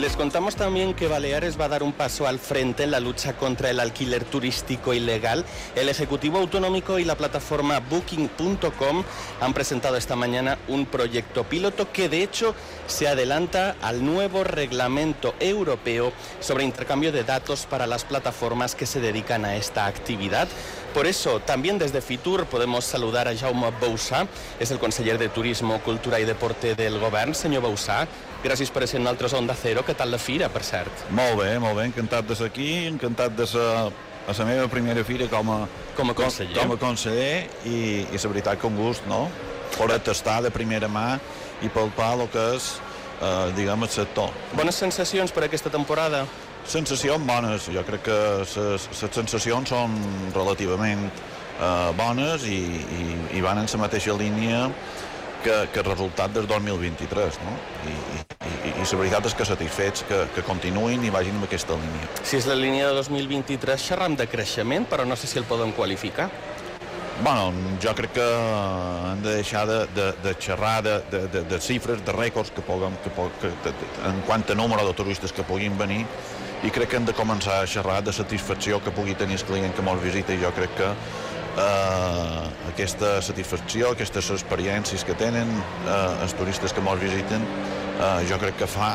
Les contamos también que Baleares va a dar un paso al frente en la lucha contra el alquiler turístico ilegal. El Ejecutivo Autonómico y la plataforma Booking.com han presentado esta mañana un proyecto piloto que de hecho se adelanta al nuevo reglamento europeo sobre intercambio de datos para las plataformas que se dedican a esta actividad. Por eso, también desde Fitur podemos saludar a Jaume Boussà, es el conseller de Turismo, Cultura i Deporte del govern. Senyor Boussà, gràcies per ser en nosaltres Onda Cero. Què tal la fira, per cert? Molt bé, molt bé. Encantat de ser aquí, encantat de ser a la meva primera fira com a, com a conseller, com, com a conseller i, i la veritat que un gust, no? Poder tastar de primera mà i palpar el que és, eh, diguem, el sector. Bones sensacions per aquesta temporada? Sensacions bones, jo crec que les sensacions són relativament eh, bones i, i, i van en la mateixa línia que, que el resultat del 2023, no? I, i, i, i la veritat és que satisfets que, que continuïn i vagin en aquesta línia. Si és la línia de 2023, xerram de creixement, però no sé si el podem qualificar. Bueno, jo crec que hem de deixar de, de, de xerrar de, de, de, de xifres, de rècords que puguem, que, que, que, en quant a número de turistes que puguin venir i crec que hem de començar a xerrar de satisfacció que pugui tenir el client que ens visita i jo crec que eh, aquesta satisfacció, aquestes experiències que tenen eh, els turistes que ens visiten eh, jo crec que fa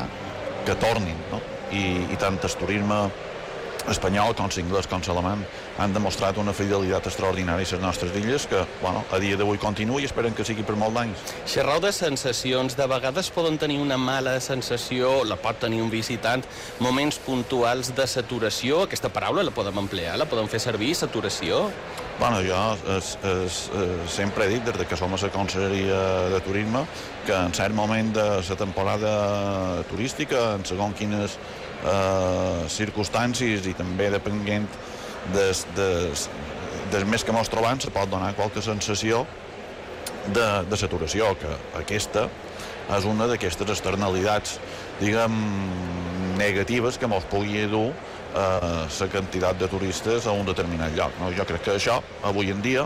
que tornin no? I, i tant el turisme espanyol com l'inglès com l'alemany han demostrat una fidelitat extraordinària a les nostres illes que bueno, a dia d'avui continua i esperen que sigui per molt d'anys. Xerrau de sensacions, de vegades poden tenir una mala sensació, la pot tenir un visitant, moments puntuals de saturació, aquesta paraula la podem emplear, la podem fer servir, saturació? Bueno, jo es, es, es, sempre he dit, des que som a la Conselleria de Turisme, que en cert moment de la temporada turística, en segon quines eh, circumstàncies i també depenent des, des, des més que mos trobant se pot donar qualque sensació de, de saturació, que aquesta és una d'aquestes externalitats, diguem, negatives que mos pugui dur eh, la quantitat de turistes a un determinat lloc. No? Jo crec que això, avui en dia,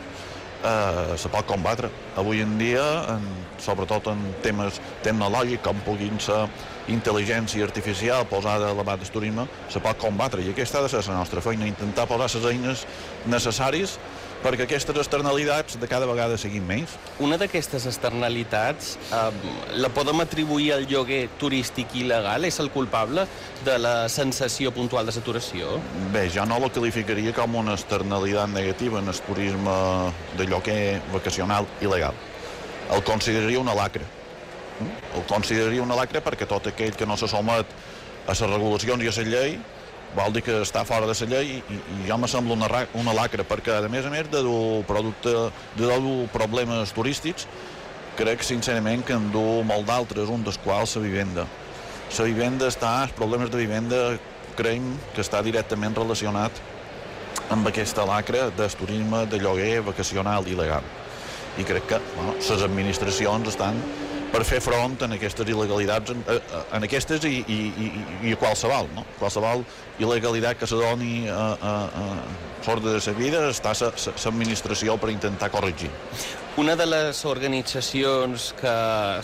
eh, se pot combatre. Avui en dia, en, sobretot en temes tecnològics, com puguin ser intel·ligència artificial posada a l'abast del turisme, se pot combatre. I aquesta ha de ser la nostra feina, intentar posar les eines necessàries perquè aquestes externalitats de cada vegada siguin menys. Una d'aquestes externalitats eh, la podem atribuir al lloguer turístic il·legal? És el culpable de la sensació puntual de saturació? Bé, jo no la qualificaria com una externalitat negativa en el turisme de lloguer vacacional il·legal. El consideraria una lacra. El consideraria una lacra perquè tot aquell que no se somet a les regulacions i a la llei vol dir que està fora de la llei i, i jo me sembla una, una lacra perquè a més a més de dur, producte, de dur problemes turístics crec sincerament que en du molt d'altres, un dels quals la vivenda. La vivenda està, els problemes de vivenda creiem que està directament relacionat amb aquesta lacra del turisme de lloguer vacacional il·legal. I crec que bueno, les administracions estan per fer front en aquestes il·legalitats, en, en aquestes i, i, i, i a qualsevol, no? qualsevol il·legalitat que se doni a, a, a l'ordre de la vida està l'administració per intentar corregir. Una de les organitzacions que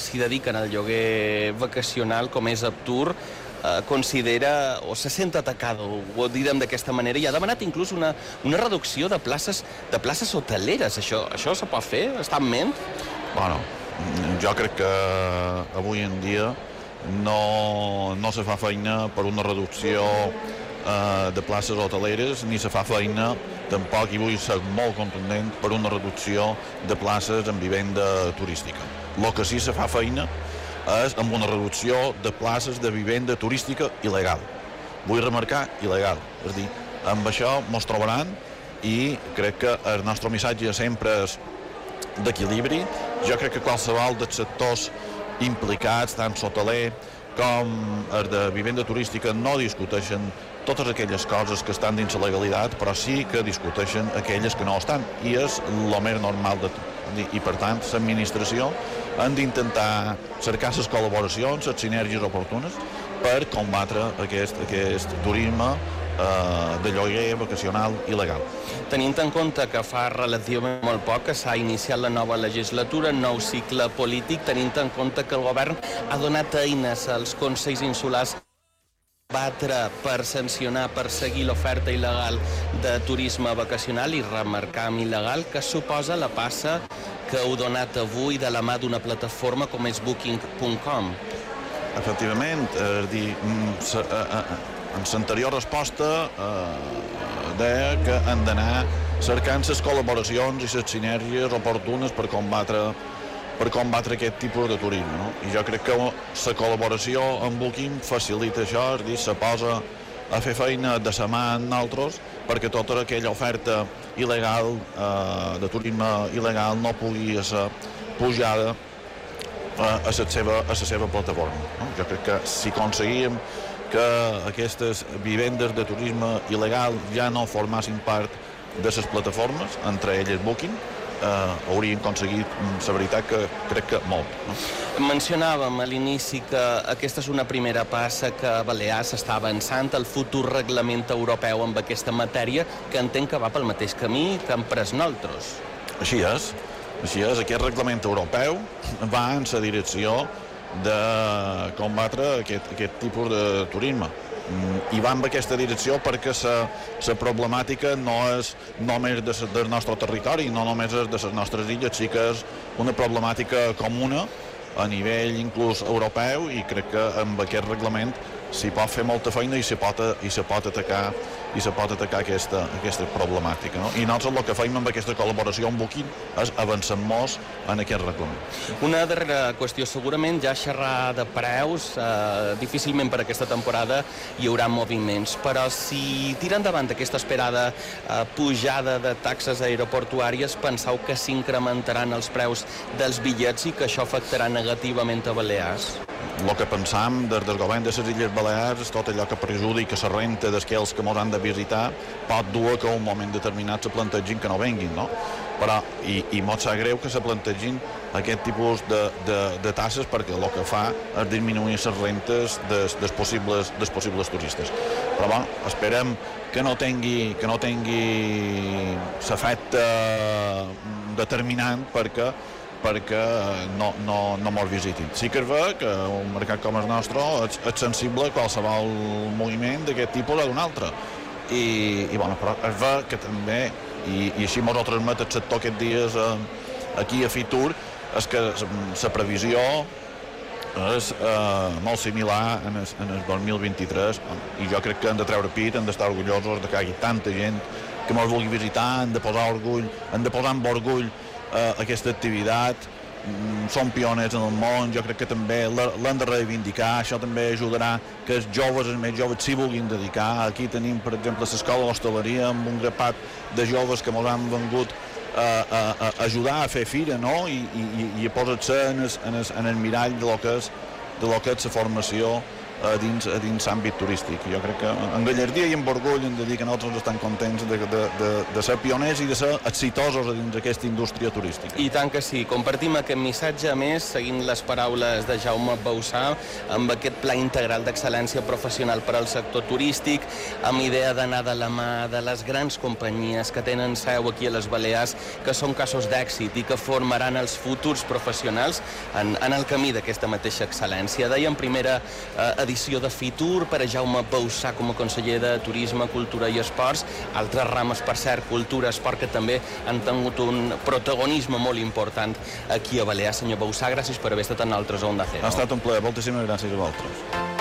s'hi dediquen al lloguer vacacional, com és Aptur, eh, considera o se sent atacada, ho direm d'aquesta manera, i ha demanat inclús una, una reducció de places, de places hoteleres. Això, això se pot fer? Està en ment? Bueno, jo crec que avui en dia no, no se fa feina per una reducció eh, de places hoteleres ni se fa feina tampoc, i vull ser molt contundent, per una reducció de places en vivenda turística. El que sí se fa feina és amb una reducció de places de vivenda turística il·legal. Vull remarcar il·legal. És a dir, amb això ens trobaran i crec que el nostre missatge sempre és d'equilibri. Jo crec que qualsevol dels sectors implicats, tant l'hoteler com els de vivenda turística, no discuteixen totes aquelles coses que estan dins la legalitat, però sí que discuteixen aquelles que no estan, i és el més normal de tot. I, per tant, l'administració han d'intentar cercar les col·laboracions, les sinergies oportunes, per combatre aquest, aquest turisme eh, de lloguer vacacional il·legal. Tenint en compte que fa relativament molt poc que s'ha iniciat la nova legislatura, nou cicle polític, tenint en compte que el govern ha donat eines als Consells Insulars batre per sancionar, per seguir l'oferta il·legal de turisme vacacional i remarcar amb il·legal que suposa la passa que heu donat avui de la mà d'una plataforma com és Booking.com. Efectivament, és dir, mm, eh, eh, en l'anterior resposta eh, deia que han d'anar cercant les col·laboracions i les sinergies oportunes per combatre per combatre aquest tipus de turisme. No? I jo crec que la col·laboració amb Booking facilita això, és dir, se posa a fer feina de sa mà amb nosaltres perquè tota aquella oferta il·legal, eh, de turisme il·legal, no pugui ser pujada a, a, la seva, a la seva plataforma. No? Jo crec que si aconseguíem que aquestes vivendes de turisme il·legal ja no formassin part de les plataformes, entre elles Booking, eh, haurien aconseguit, mm, la veritat, que crec que molt. No? Mencionàvem a l'inici que aquesta és una primera passa que Balears està avançant el futur reglament europeu amb aquesta matèria, que entenc que va pel mateix camí que han pres nosaltres. Així és. Així és, aquest reglament europeu va en la direcció de combatre aquest, aquest tipus de turisme. Mm, i va en aquesta direcció perquè la problemàtica no és només de, del nostre territori, no només és de les nostres illes, sí que és una problemàtica comuna a nivell inclús europeu i crec que amb aquest reglament s'hi pot fer molta feina i se pot, i se pot atacar i se pot atacar aquesta, aquesta problemàtica. No? I nosaltres el que feim amb aquesta col·laboració amb Booking és avançar molt en aquest reglament. Una darrera qüestió, segurament ja xerrar de preus, eh, difícilment per aquesta temporada hi haurà moviments, però si tira endavant aquesta esperada eh, pujada de taxes aeroportuàries, penseu que s'incrementaran els preus dels bitllets i que això afectarà negativament a Balears? El que pensam des del govern de les Illes Balears tot allò que perjudica la renta d'aquells que ens han de visitar pot dur que un moment determinat se plantegin que no venguin, no? Però, i, i molt sap greu que se plantegin aquest tipus de, de, de tasses perquè el que fa és disminuir les rentes dels, dels, possibles, dels possibles turistes. Però bueno, esperem que no tingui, que no tingui l'efecte determinant perquè perquè no, no, no mos visitin. Sí que és ver que un mercat com el nostre és, és sensible a qualsevol moviment d'aquest tipus o d'un altre. I, i bueno, però és ver que també, i, i així mos ho transmet el sector aquests dies eh, aquí a Fitur, és que la previsió és eh, molt similar en el, en el 2023 i jo crec que hem de treure pit, hem d'estar orgullosos de que hi hagi tanta gent que ens vulgui visitar, hem de posar orgull, hem de posar amb orgull eh, aquesta activitat mm, són pioners en el món, jo crec que també l'han de reivindicar, això també ajudarà que els joves, els més joves, s'hi vulguin dedicar. Aquí tenim, per exemple, l'escola d'hostaleria amb un grapat de joves que ens han vengut a, a, a ajudar a fer fira no? I, i, i a posar-se en, en, en el mirall de lo que és, de lo que és la formació a dins, a dins l'àmbit turístic. Jo crec que en gallardia i en orgull hem de dir que nosaltres estem contents de, de, de, de ser pioners i de ser exitosos a dins d'aquesta indústria turística. I tant que sí. Compartim aquest missatge, a més, seguint les paraules de Jaume Bausà, amb aquest pla integral d'excel·lència professional per al sector turístic, amb idea d'anar de la mà de les grans companyies que tenen seu aquí a les Balears, que són casos d'èxit i que formaran els futurs professionals en, en el camí d'aquesta mateixa excel·lència. Deia en primera eh, edició de Fitur per a Jaume Bausà com a conseller de Turisme, Cultura i Esports, altres rames, per cert, Cultura, Esport, que també han tingut un protagonisme molt important aquí a Balears. Senyor Bausà, gràcies per haver estat en altres Onda Cero. Ha estat un plaer, moltíssimes gràcies a vosaltres.